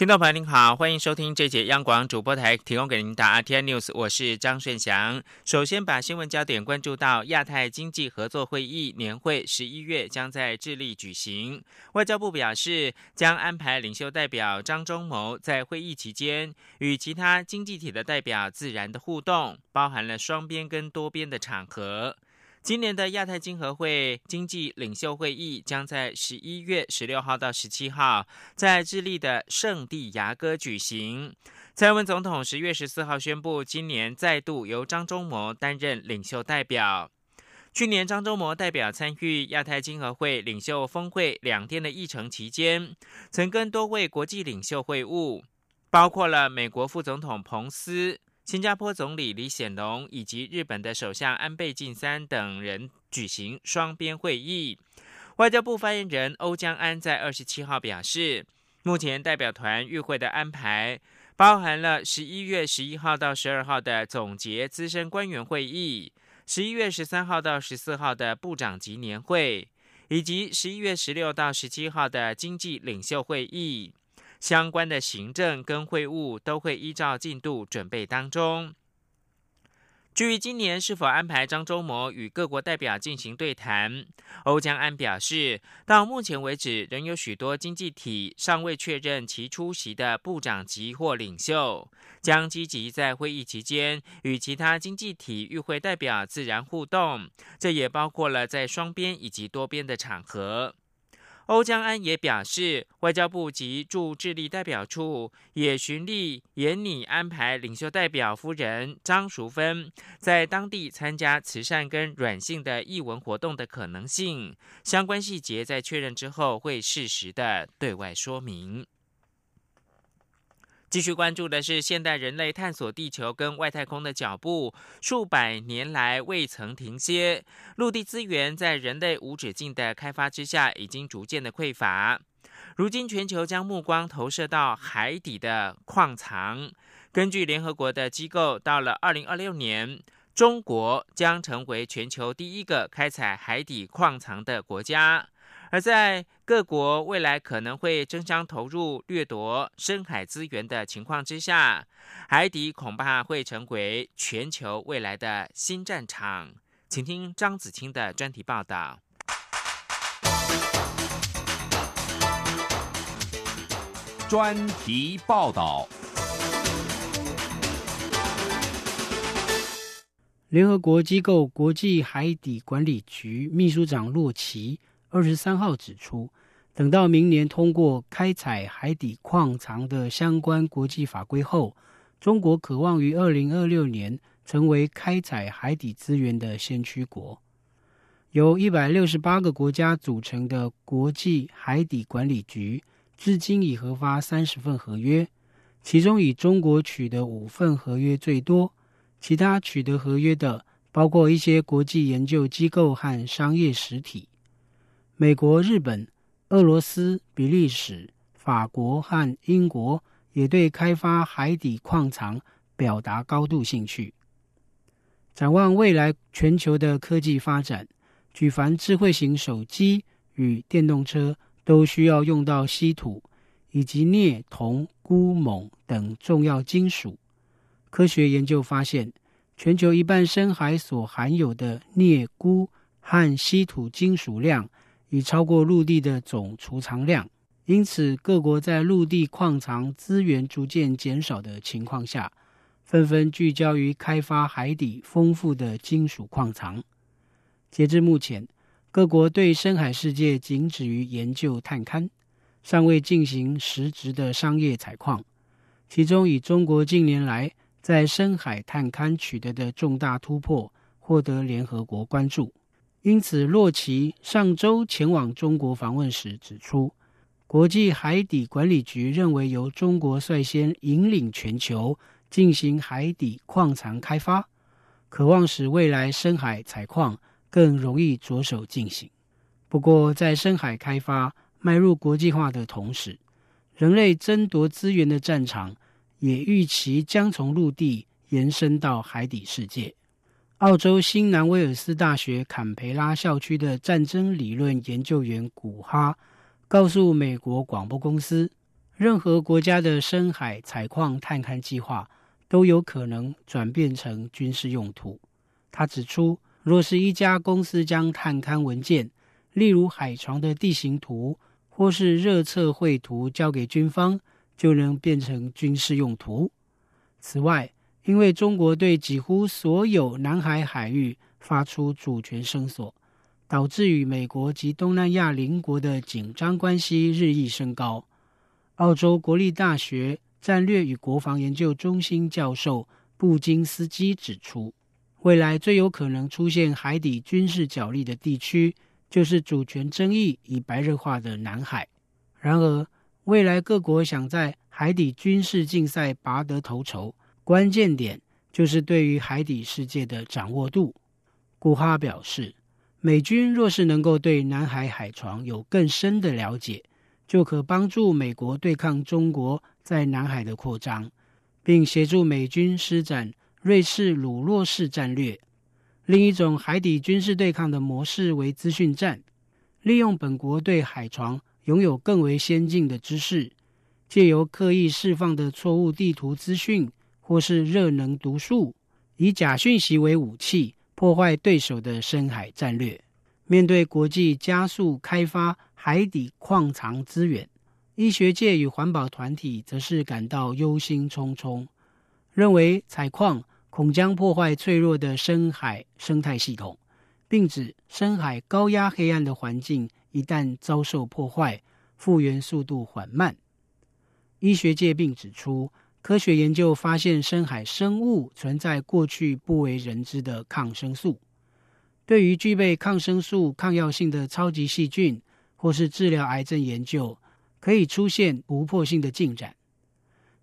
听众朋友您好，欢迎收听这节央广主播台提供给您的 RTI News，我是张顺祥。首先把新闻焦点关注到亚太经济合作会议年会，十一月将在智利举行。外交部表示，将安排领袖代表张忠谋在会议期间与其他经济体的代表自然的互动，包含了双边跟多边的场合。今年的亚太经合会经济领袖会议将在十一月十六号到十七号在智利的圣地牙哥举行。蔡英文总统十月十四号宣布，今年再度由张忠谋担任领袖代表。去年张忠谋代表参与亚太经合会领袖峰会两天的议程期间，曾跟多位国际领袖会晤，包括了美国副总统彭斯。新加坡总理李显龙以及日本的首相安倍晋三等人举行双边会议。外交部发言人欧江安在二十七号表示，目前代表团与会的安排包含了十一月十一号到十二号的总结资深官员会议，十一月十三号到十四号的部长级年会，以及十一月十六到十七号的经济领袖会议。相关的行政跟会务都会依照进度准备当中。至于今年是否安排张忠谋与各国代表进行对谈，欧江安表示，到目前为止仍有许多经济体尚未确认其出席的部长级或领袖，将积极在会议期间与其他经济体与会代表自然互动，这也包括了在双边以及多边的场合。欧江安也表示，外交部及驻智利代表处也循例严拟安排领袖代表夫人张淑芬在当地参加慈善跟软性的译文活动的可能性，相关细节在确认之后会适时的对外说明。继续关注的是现代人类探索地球跟外太空的脚步，数百年来未曾停歇。陆地资源在人类无止境的开发之下，已经逐渐的匮乏。如今，全球将目光投射到海底的矿藏。根据联合国的机构，到了二零二六年，中国将成为全球第一个开采海底矿藏的国家。而在各国未来可能会争相投入掠夺深海资源的情况之下，海底恐怕会成为全球未来的新战场。请听张子清的专题报道。专题报道。联合国机构国际海底管理局秘书长洛奇。二十三号指出，等到明年通过开采海底矿藏的相关国际法规后，中国渴望于二零二六年成为开采海底资源的先驱国。由一百六十八个国家组成的国际海底管理局，至今已核发三十份合约，其中以中国取得五份合约最多，其他取得合约的包括一些国际研究机构和商业实体。美国、日本、俄罗斯、比利时、法国和英国也对开发海底矿藏表达高度兴趣。展望未来全球的科技发展，举凡智慧型手机与电动车都需要用到稀土以及镍、铜、钴、锰等重要金属。科学研究发现，全球一半深海所含有的镍、钴和稀土金属量。已超过陆地的总储藏量，因此各国在陆地矿藏资源逐渐减少的情况下，纷纷聚焦于开发海底丰富的金属矿藏。截至目前，各国对深海世界仅止于研究探勘，尚未进行实质的商业采矿。其中，以中国近年来在深海探勘取得的重大突破，获得联合国关注。因此，洛奇上周前往中国访问时指出，国际海底管理局认为由中国率先引领全球进行海底矿藏开发，渴望使未来深海采矿更容易着手进行。不过，在深海开发迈入国际化的同时，人类争夺资源的战场也预期将从陆地延伸到海底世界。澳洲新南威尔斯大学坎培拉校区的战争理论研究员古哈告诉美国广播公司，任何国家的深海采矿探勘计划都有可能转变成军事用途。他指出，若是一家公司将探勘文件，例如海床的地形图或是热测绘图交给军方，就能变成军事用途。此外，因为中国对几乎所有南海海域发出主权声索，导致与美国及东南亚邻国的紧张关系日益升高。澳洲国立大学战略与国防研究中心教授布金斯基指出，未来最有可能出现海底军事角力的地区，就是主权争议已白热化的南海。然而，未来各国想在海底军事竞赛拔得头筹。关键点就是对于海底世界的掌握度。古哈表示，美军若是能够对南海海床有更深的了解，就可帮助美国对抗中国在南海的扩张，并协助美军施展瑞士鲁洛式战略。另一种海底军事对抗的模式为资讯战，利用本国对海床拥有更为先进的知识，借由刻意释放的错误地图资讯。或是热能毒素，以假讯息为武器，破坏对手的深海战略。面对国际加速开发海底矿藏资源，医学界与环保团体则是感到忧心忡忡，认为采矿恐将破坏脆弱的深海生态系统，并指深海高压黑暗的环境一旦遭受破坏，复原速度缓慢。医学界并指出。科学研究发现，深海生物存在过去不为人知的抗生素。对于具备抗生素抗药性的超级细菌，或是治疗癌症研究，可以出现突破性的进展。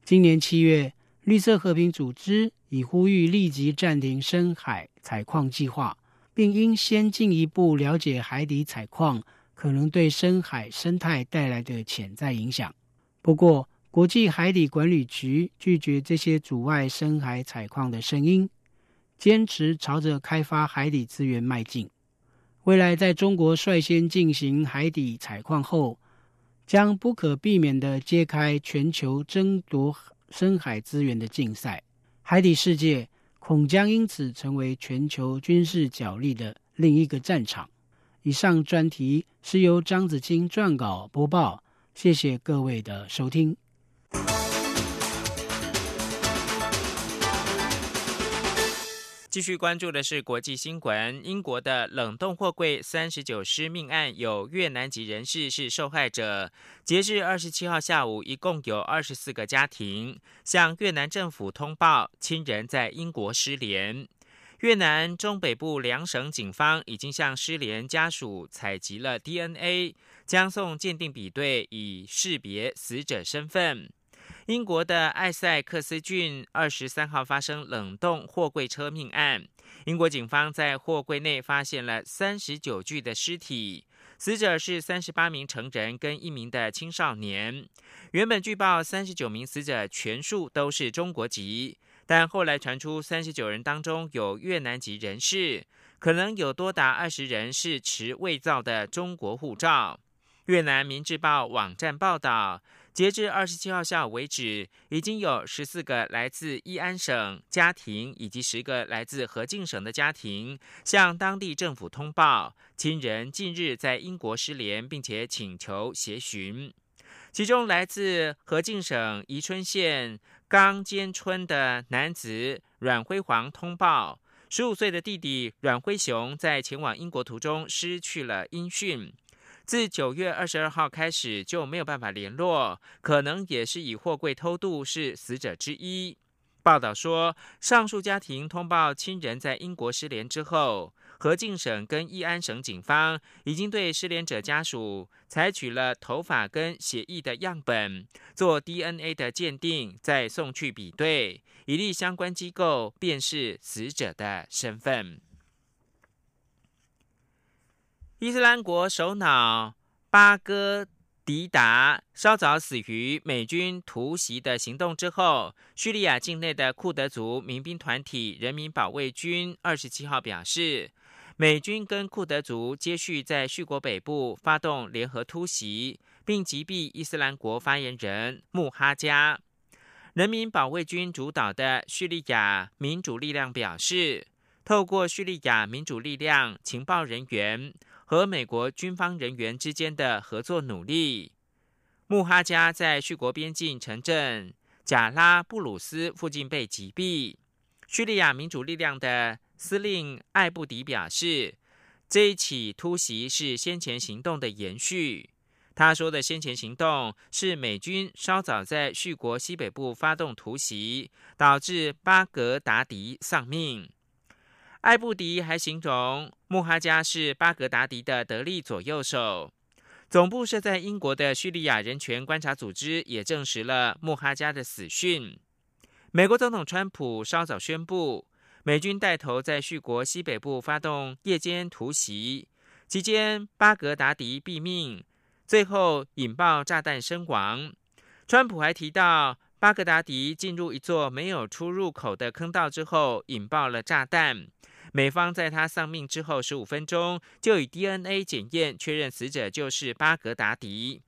今年七月，绿色和平组织已呼吁立即暂停深海采矿计划，并应先进一步了解海底采矿可能对深海生态带来的潜在影响。不过，国际海底管理局拒绝这些阻碍深海采矿的声音，坚持朝着开发海底资源迈进。未来在中国率先进行海底采矿后，将不可避免地揭开全球争夺深海资源的竞赛，海底世界恐将因此成为全球军事角力的另一个战场。以上专题是由张子清撰稿播报，谢谢各位的收听。继续关注的是国际新闻。英国的冷冻货柜三十九师命案，有越南籍人士是受害者。截至二十七号下午，一共有二十四个家庭向越南政府通报亲人在英国失联。越南中北部两省警方已经向失联家属采集了 DNA，将送鉴定比对，以识别死者身份。英国的艾塞克斯郡二十三号发生冷冻货柜车命案，英国警方在货柜内发现了三十九具的尸体，死者是三十八名成人跟一名的青少年。原本据报三十九名死者全数都是中国籍，但后来传出三十九人当中有越南籍人士，可能有多达二十人是持伪造的中国护照。越南《明治报》网站报道。截至二十七号下午为止，已经有十四个来自义安省家庭以及十个来自河静省的家庭向当地政府通报，亲人近日在英国失联，并且请求协寻。其中，来自河静省宜春县冈坚村的男子阮辉煌通报，十五岁的弟弟阮辉雄在前往英国途中失去了音讯。自九月二十二号开始就没有办法联络，可能也是以货柜偷渡是死者之一。报道说，上述家庭通报亲人在英国失联之后，何静省跟义安省警方已经对失联者家属采取了头发跟血液的样本做 DNA 的鉴定，再送去比对，以利相关机构辨识死者的身份。伊斯兰国首脑巴哥迪达稍早死于美军突袭的行动之后，叙利亚境内的库德族民兵团体人民保卫军二十七号表示，美军跟库德族接续在叙国北部发动联合突袭，并击毙伊斯兰国发言人穆哈加。人民保卫军主导的叙利亚民主力量表示，透过叙利亚民主力量情报人员和美国军方人员之间的合作努力，穆哈加在叙国边境城镇贾拉布鲁斯附近被击毙。叙利亚民主力量的司令艾布迪表示，这一起突袭是先前行动的延续。他说的先前行动是美军稍早在叙国西北部发动突袭，导致巴格达迪丧命。艾布迪还形容穆哈加是巴格达迪的得力左右手。总部设在英国的叙利亚人权观察组织也证实了穆哈加的死讯。美国总统川普稍早宣布，美军带头在叙国西北部发动夜间突袭，期间巴格达迪毙命。最后引爆炸弹身亡。川普还提到，巴格达迪进入一座没有出入口的坑道之后，引爆了炸弹。美方在他丧命之后十五分钟，就以 DNA 检验确认死者就是巴格达迪。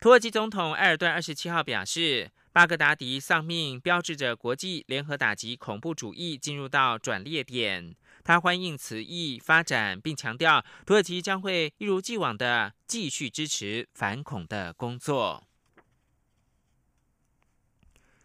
土耳其总统埃尔顿二十七号表示，巴格达迪丧命标志着国际联合打击恐怖主义进入到转捩点。他欢迎此役发展，并强调土耳其将会一如既往的继续支持反恐的工作。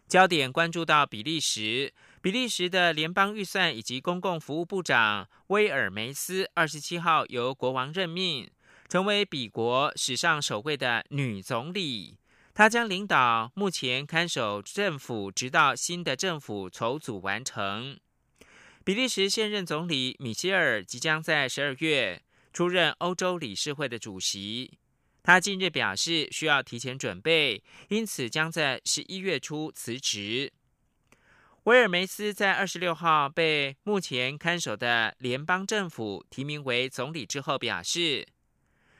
焦点关注到比利时，比利时的联邦预算以及公共服务部长威尔梅斯二十七号由国王任命，成为比国史上首位的女总理。她将领导目前看守政府，直到新的政府筹组完成。比利时现任总理米歇尔即将在十二月出任欧洲理事会的主席。他近日表示需要提前准备，因此将在十一月初辞职。威尔梅斯在二十六号被目前看守的联邦政府提名为总理之后表示，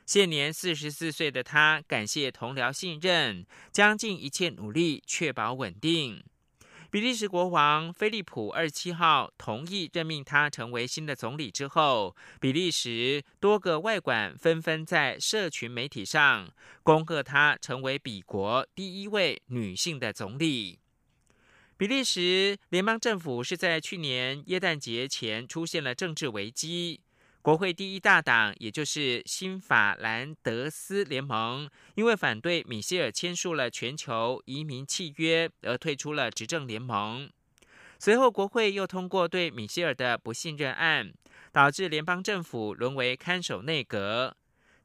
现年四十四岁的他感谢同僚信任，将尽一切努力确保稳定。比利时国王菲利普二十七号同意任命他成为新的总理之后，比利时多个外馆纷纷在社群媒体上恭贺他成为比国第一位女性的总理。比利时联邦政府是在去年耶诞节前出现了政治危机。国会第一大党，也就是新法兰德斯联盟，因为反对米歇尔签署了全球移民契约而退出了执政联盟。随后，国会又通过对米歇尔的不信任案，导致联邦政府沦为看守内阁。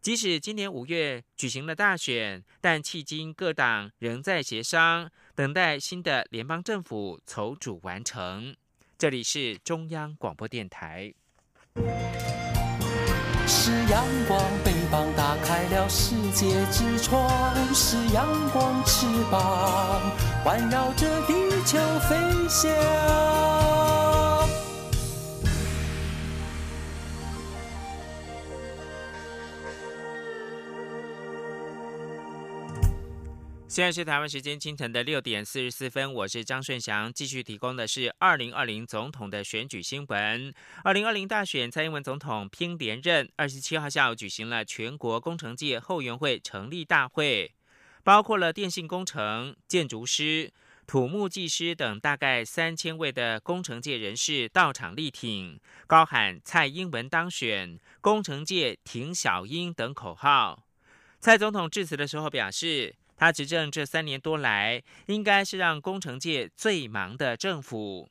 即使今年五月举行了大选，但迄今各党仍在协商，等待新的联邦政府筹组完成。这里是中央广播电台。是阳光，翅膀打开了世界之窗；是阳光，翅膀环绕着地球飞翔。现在是台湾时间清晨的六点四十四分，我是张顺祥，继续提供的是二零二零总统的选举新闻。二零二零大选，蔡英文总统拼连任。二十七号下午举行了全国工程界后援会成立大会，包括了电信工程、建筑师、土木技师等大概三千位的工程界人士到场力挺，高喊“蔡英文当选，工程界挺小英”等口号。蔡总统致辞的时候表示。他执政这三年多来，应该是让工程界最忙的政府。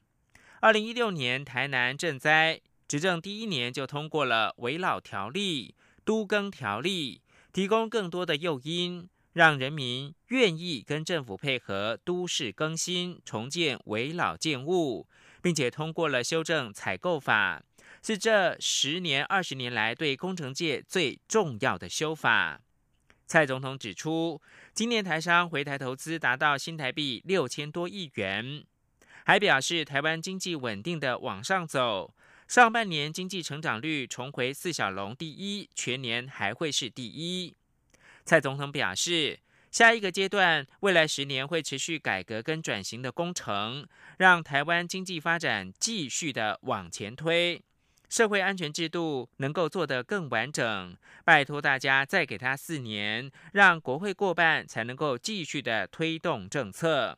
二零一六年台南赈灾，执政第一年就通过了围老条例、都更条例，提供更多的诱因，让人民愿意跟政府配合都市更新、重建围老建物，并且通过了修正采购法，是这十年二十年来对工程界最重要的修法。蔡总统指出。今年台商回台投资达到新台币六千多亿元，还表示台湾经济稳定的往上走，上半年经济成长率重回四小龙第一，全年还会是第一。蔡总统表示，下一个阶段，未来十年会持续改革跟转型的工程，让台湾经济发展继续的往前推。社会安全制度能够做得更完整，拜托大家再给他四年，让国会过半，才能够继续的推动政策。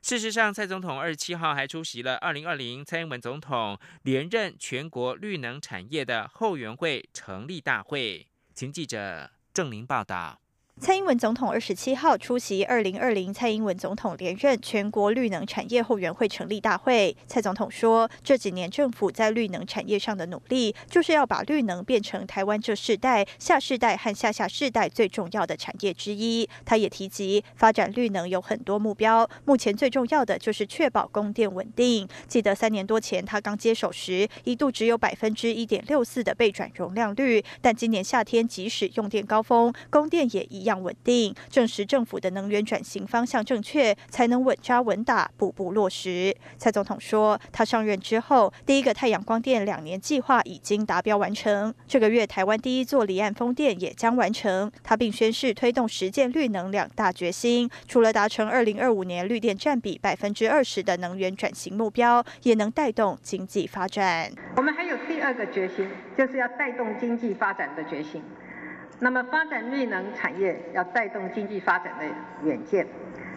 事实上，蔡总统二十七号还出席了二零二零蔡英文总统连任全国绿能产业的后援会成立大会。请记者郑玲报道。蔡英文总统二十七号出席二零二零蔡英文总统连任全国绿能产业后援会成立大会。蔡总统说，这几年政府在绿能产业上的努力，就是要把绿能变成台湾这世代、下世代和下下世代最重要的产业之一。他也提及，发展绿能有很多目标，目前最重要的就是确保供电稳定。记得三年多前他刚接手时，一度只有百分之一点六四的备转容量率，但今年夏天即使用电高峰，供电也一。样稳定，证实政府的能源转型方向正确，才能稳扎稳打，步步落实。蔡总统说，他上任之后，第一个太阳光电两年计划已经达标完成，这个月台湾第一座离岸风电也将完成。他并宣誓推动实践绿能两大决心，除了达成二零二五年绿电占比百分之二十的能源转型目标，也能带动经济发展。我们还有第二个决心，就是要带动经济发展的决心。那么发展绿能产业要带动经济发展的远见，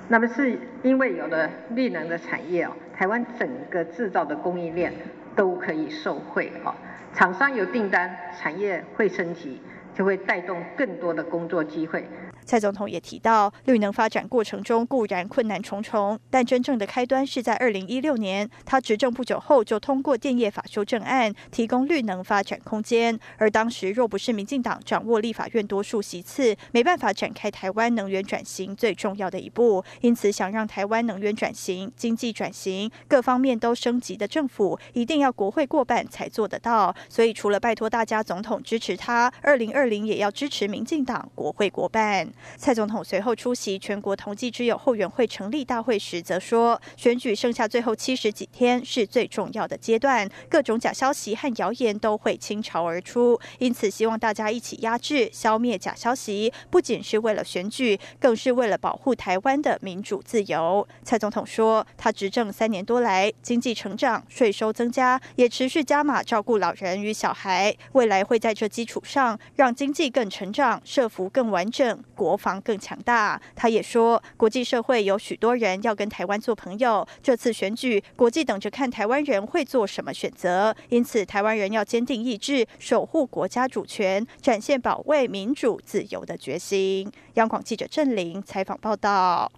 那么是因为有了绿能的产业哦，台湾整个制造的供应链都可以受惠哦，厂商有订单，产业会升级，就会带动更多的工作机会。蔡总统也提到，绿能发展过程中固然困难重重，但真正的开端是在二零一六年，他执政不久后就通过电业法修正案，提供绿能发展空间。而当时若不是民进党掌握立法院多数席次，没办法展开台湾能源转型最重要的一步。因此，想让台湾能源转型、经济转型各方面都升级的政府，一定要国会过半才做得到。所以，除了拜托大家总统支持他，二零二零也要支持民进党国会过半。蔡总统随后出席全国同济之友后援会成立大会时，则说：“选举剩下最后七十几天是最重要的阶段，各种假消息和谣言都会倾巢而出，因此希望大家一起压制、消灭假消息，不仅是为了选举，更是为了保护台湾的民主自由。”蔡总统说：“他执政三年多来，经济成长、税收增加，也持续加码照顾老人与小孩，未来会在这基础上让经济更成长、社福更完整。”国国防更强大。他也说，国际社会有许多人要跟台湾做朋友。这次选举，国际等着看台湾人会做什么选择。因此，台湾人要坚定意志，守护国家主权，展现保卫民主自由的决心。央广记者郑玲采访报道。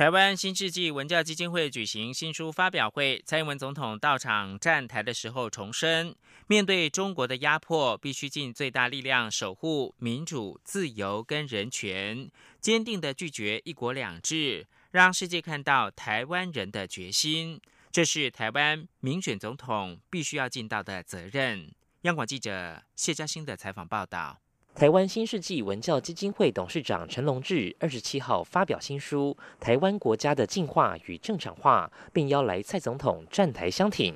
台湾新世纪文教基金会举行新书发表会，蔡英文总统到场站台的时候重申，面对中国的压迫，必须尽最大力量守护民主、自由跟人权，坚定的拒绝一国两制，让世界看到台湾人的决心。这是台湾民选总统必须要尽到的责任。央广记者谢嘉欣的采访报道。台湾新世纪文教基金会董事长陈龙志二十七号发表新书《台湾国家的进化与正常化》，并邀来蔡总统站台相挺。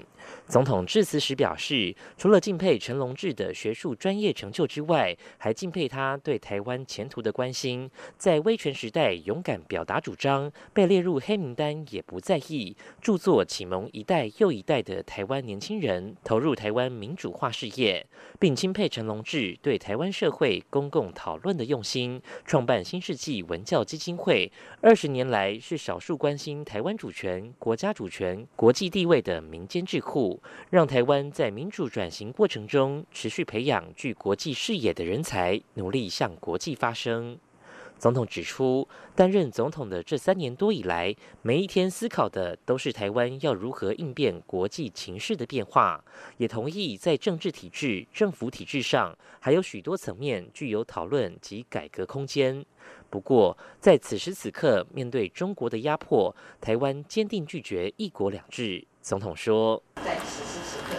总统致辞时表示，除了敬佩陈龙志的学术专业成就之外，还敬佩他对台湾前途的关心。在威权时代勇敢表达主张，被列入黑名单也不在意。著作启蒙一代又一代的台湾年轻人投入台湾民主化事业，并钦佩陈龙志对台湾社会公共讨论的用心。创办新世纪文教基金会二十年来，是少数关心台湾主权、国家主权、国际地位的民间智库。让台湾在民主转型过程中持续培养具国际视野的人才，努力向国际发声。总统指出，担任总统的这三年多以来，每一天思考的都是台湾要如何应变国际情势的变化，也同意在政治体制、政府体制上还有许多层面具有讨论及改革空间。不过，在此时此刻，面对中国的压迫，台湾坚定拒绝一国两制。总统说：“在此时此刻，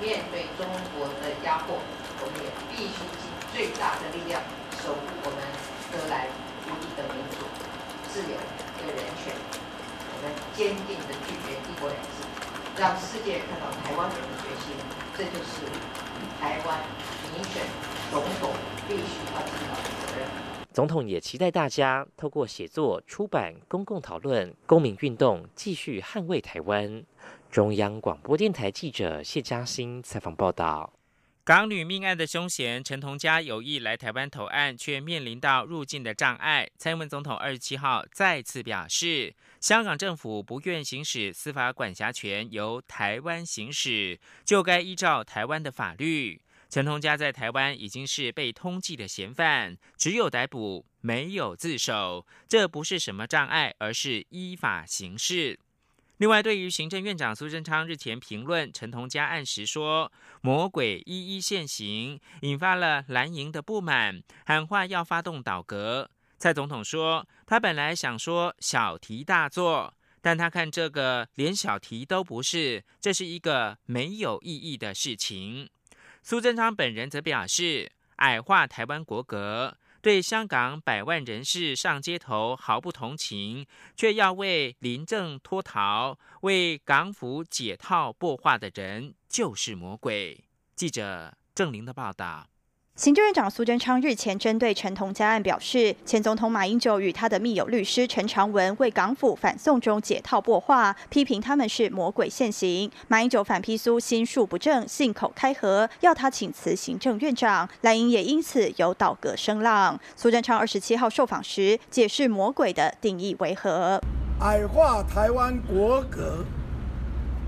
面对中国的压迫，我们也必须尽最大的力量守护我们得来不易的民主、自由的人权。我们坚定的拒绝一国两制，让世界看到台湾人的决心。这就是台湾民选总统必须要尽到的责任。”总统也期待大家透过写作、出版、公共讨论、公民运动，继续捍卫台湾。中央广播电台记者谢嘉欣采访报道。港女命案的凶嫌陈同佳有意来台湾投案，却面临到入境的障碍。蔡英文总统二十七号再次表示，香港政府不愿行使司法管辖权，由台湾行使，就该依照台湾的法律。陈同佳在台湾已经是被通缉的嫌犯，只有逮捕，没有自首，这不是什么障碍，而是依法行事。另外，对于行政院长苏贞昌日前评论陈同佳案时说“魔鬼一一现形”，引发了蓝营的不满，喊话要发动倒阁。蔡总统说，他本来想说小题大做，但他看这个连小题都不是，这是一个没有意义的事情。苏贞昌本人则表示，矮化台湾国格。对香港百万人士上街头毫不同情，却要为林郑脱逃、为港府解套破化的人，就是魔鬼。记者郑玲的报道。行政院长苏贞昌日前针对陈同佳案表示，前总统马英九与他的密友律师陈长文为港府反送中解套破话，批评他们是魔鬼现行。马英九反批苏心术不正、信口开河，要他请辞行政院长。蓝营也因此有倒戈声浪。苏贞昌二十七号受访时解释魔鬼的定义为何：矮化台湾国格，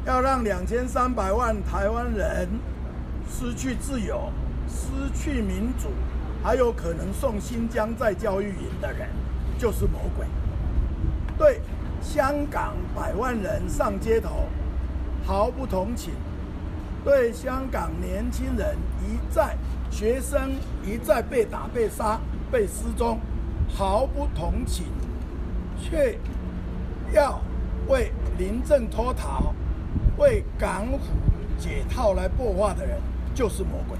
要让两千三百万台湾人失去自由。失去民主，还有可能送新疆在教育营的人，就是魔鬼。对香港百万人上街头毫不同情，对香港年轻人一再学生一再被打、被杀、被失踪毫不同情，却要为临阵脱逃、为港府解套来破坏的人，就是魔鬼。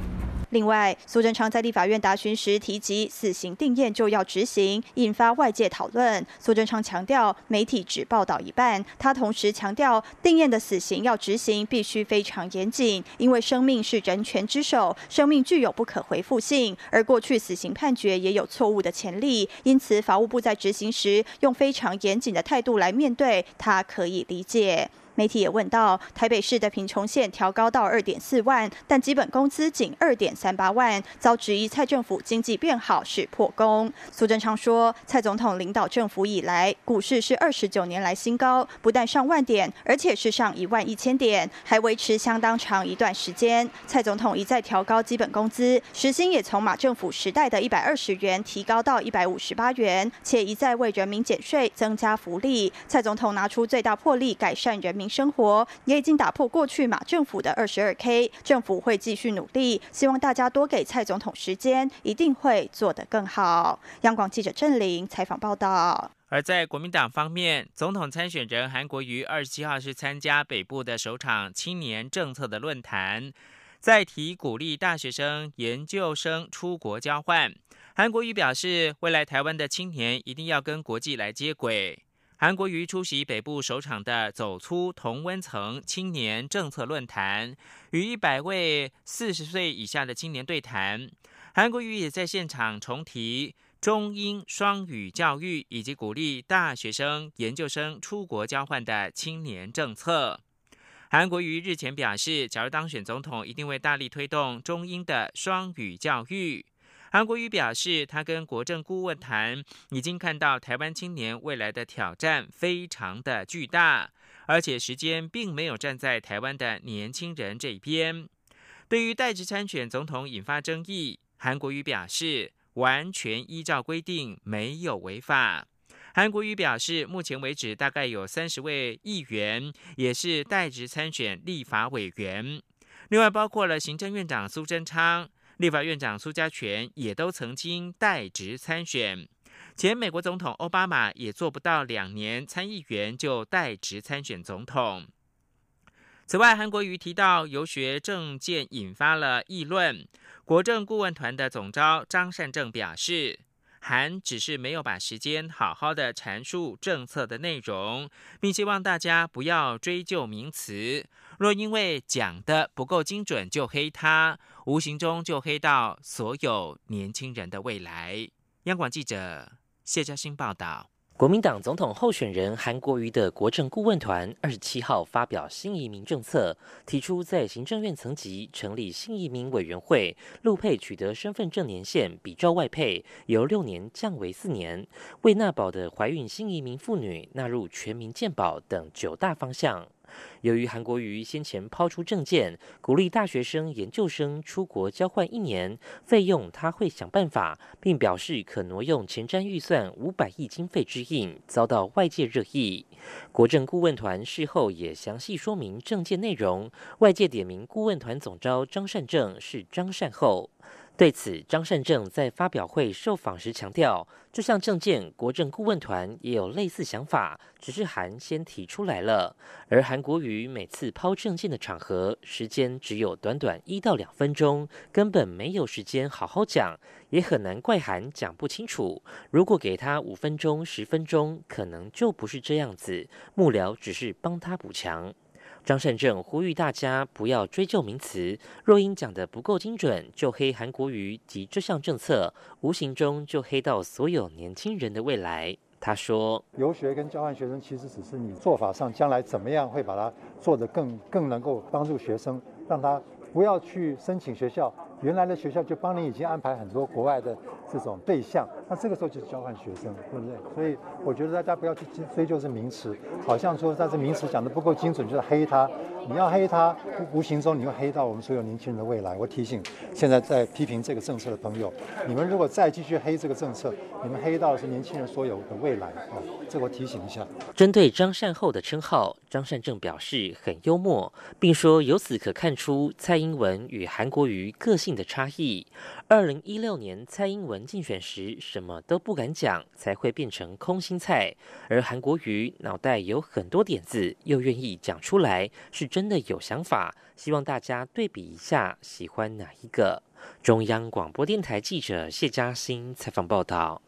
另外，苏贞昌在立法院答询时提及，死刑定验就要执行，引发外界讨论。苏贞昌强调，媒体只报道一半。他同时强调，定验的死刑要执行，必须非常严谨，因为生命是人权之首，生命具有不可回复性。而过去死刑判决也有错误的潜力，因此法务部在执行时用非常严谨的态度来面对，他可以理解。媒体也问到，台北市的贫穷线调高到二点四万，但基本工资仅二点三八万，遭质疑蔡政府经济变好是破功。苏贞昌说，蔡总统领导政府以来，股市是二十九年来新高，不但上万点，而且是上一万一千点，还维持相当长一段时间。蔡总统一再调高基本工资，时薪也从马政府时代的一百二十元提高到一百五十八元，且一再为人民减税、增加福利。蔡总统拿出最大魄力改善人民。生活也已经打破过去马政府的二十二 K，政府会继续努力，希望大家多给蔡总统时间，一定会做得更好。央广记者郑玲采访报道。而在国民党方面，总统参选人韩国瑜二十七号是参加北部的首场青年政策的论坛，在提鼓励大学生、研究生出国交换。韩国瑜表示，未来台湾的青年一定要跟国际来接轨。韩国瑜出席北部首场的“走出同温层”青年政策论坛，与一百位四十岁以下的青年对谈。韩国瑜也在现场重提中英双语教育以及鼓励大学生、研究生出国交换的青年政策。韩国瑜日前表示，假如当选总统，一定会大力推动中英的双语教育。韩国瑜表示，他跟国政顾问谈，已经看到台湾青年未来的挑战非常的巨大，而且时间并没有站在台湾的年轻人这边。对于代职参选总统引发争议，韩国瑜表示完全依照规定，没有违法。韩国瑜表示，目前为止大概有三十位议员也是代职参选立法委员，另外包括了行政院长苏贞昌。立法院长苏家全也都曾经代职参选，前美国总统奥巴马也做不到两年参议员就代职参选总统。此外，韩国瑜提到游学政见引发了议论，国政顾问团的总召张善政表示，韩只是没有把时间好好的阐述政策的内容，并希望大家不要追究名词。若因为讲的不够精准就黑他，无形中就黑到所有年轻人的未来。央广记者谢嘉欣报道。国民党总统候选人韩国瑜的国政顾问团二十七号发表新移民政策，提出在行政院层级成立新移民委员会，陆配取得身份证年限比照外配，由六年降为四年，为纳保的怀孕新移民妇女纳入全民健保等九大方向。由于韩国瑜先前抛出政见，鼓励大学生、研究生出国交换一年，费用他会想办法，并表示可挪用前瞻预算五百亿经费之应，遭到外界热议。国政顾问团事后也详细说明政见内容，外界点名顾问团总召张善政是张善后。对此，张善政在发表会受访时强调，这项政见，国政顾问团也有类似想法，只是韩先提出来了。而韩国瑜每次抛政见的场合，时间只有短短一到两分钟，根本没有时间好好讲，也很难怪韩讲不清楚。如果给他五分钟、十分钟，可能就不是这样子。幕僚只是帮他补强。张善政呼吁大家不要追究名词，若因讲得不够精准就黑韩国瑜及这项政策，无形中就黑到所有年轻人的未来。他说：“游学跟交换学生其实只是你做法上将来怎么样会把它做得更更能够帮助学生，让他不要去申请学校。”原来的学校就帮你已经安排很多国外的这种对象，那这个时候就是交换学生，对不对？所以我觉得大家不要去追究这名词，好像说但是名词讲的不够精准，就是黑他。你要黑他，无形中你会黑到我们所有年轻人的未来。我提醒现在在批评这个政策的朋友，你们如果再继续黑这个政策，你们黑到的是年轻人所有的未来啊！这我提醒一下。针对张善后的称号，张善政表示很幽默，并说由此可看出蔡英文与韩国瑜个性。的差异。二零一六年蔡英文竞选时什么都不敢讲，才会变成空心菜。而韩国瑜脑袋有很多点子，又愿意讲出来，是真的有想法。希望大家对比一下，喜欢哪一个？中央广播电台记者谢嘉欣采访报道。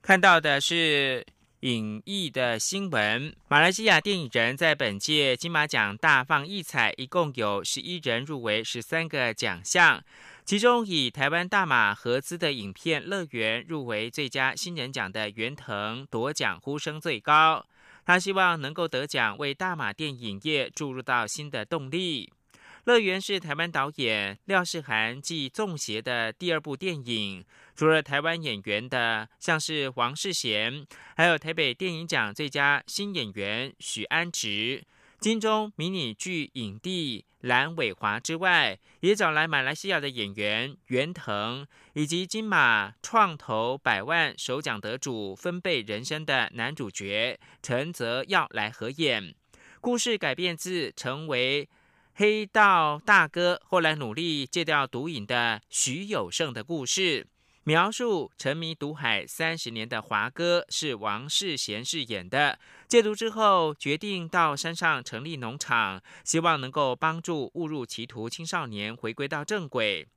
看到的是。影艺的新闻：马来西亚电影人在本届金马奖大放异彩，一共有十一人入围十三个奖项，其中以台湾大马合资的影片《乐园》入围最佳新人奖的袁腾夺奖呼声最高。他希望能够得奖，为大马电影业注入到新的动力。《乐园》是台湾导演廖世涵继《纵邪》的第二部电影。除了台湾演员的，像是王世贤，还有台北电影奖最佳新演员许安植、金钟迷你剧影帝蓝伟华之外，也找来马来西亚的演员袁腾，以及金马创投百万首奖得主《分贝人生》的男主角陈泽耀来合演。故事改编自《成为》。黑道大哥后来努力戒掉毒瘾的徐有胜的故事，描述沉迷毒海三十年的华哥是王世贤饰演的，戒毒之后决定到山上成立农场，希望能够帮助误入歧途青少年回归到正轨。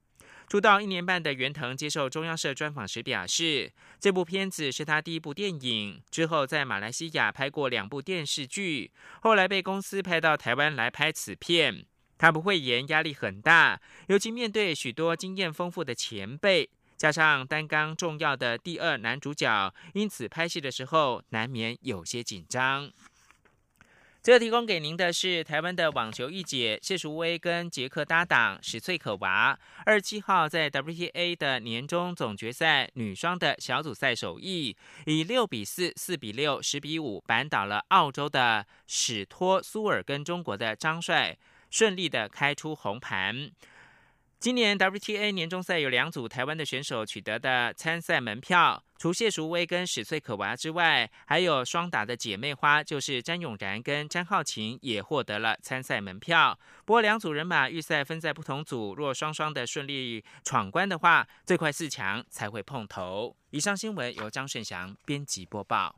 出道一年半的袁腾接受中央社专访时表示，这部片子是他第一部电影，之后在马来西亚拍过两部电视剧，后来被公司派到台湾来拍此片。他不会演，压力很大，尤其面对许多经验丰富的前辈，加上担纲重要的第二男主角，因此拍戏的时候难免有些紧张。这提供给您的是台湾的网球一姐谢淑薇跟杰克搭档史翠可娃，二十七号在 WTA 的年终总决赛女双的小组赛首役，以六比四、四比六、十比五扳倒了澳洲的史托苏尔跟中国的张帅，顺利的开出红盘。今年 WTA 年终赛有两组台湾的选手取得的参赛门票，除谢淑薇跟史翠可娃之外，还有双打的姐妹花，就是詹永然跟詹浩晴也获得了参赛门票。不过两组人马预赛分在不同组，若双双的顺利闯关的话，最快四强才会碰头。以上新闻由张顺祥编辑播报。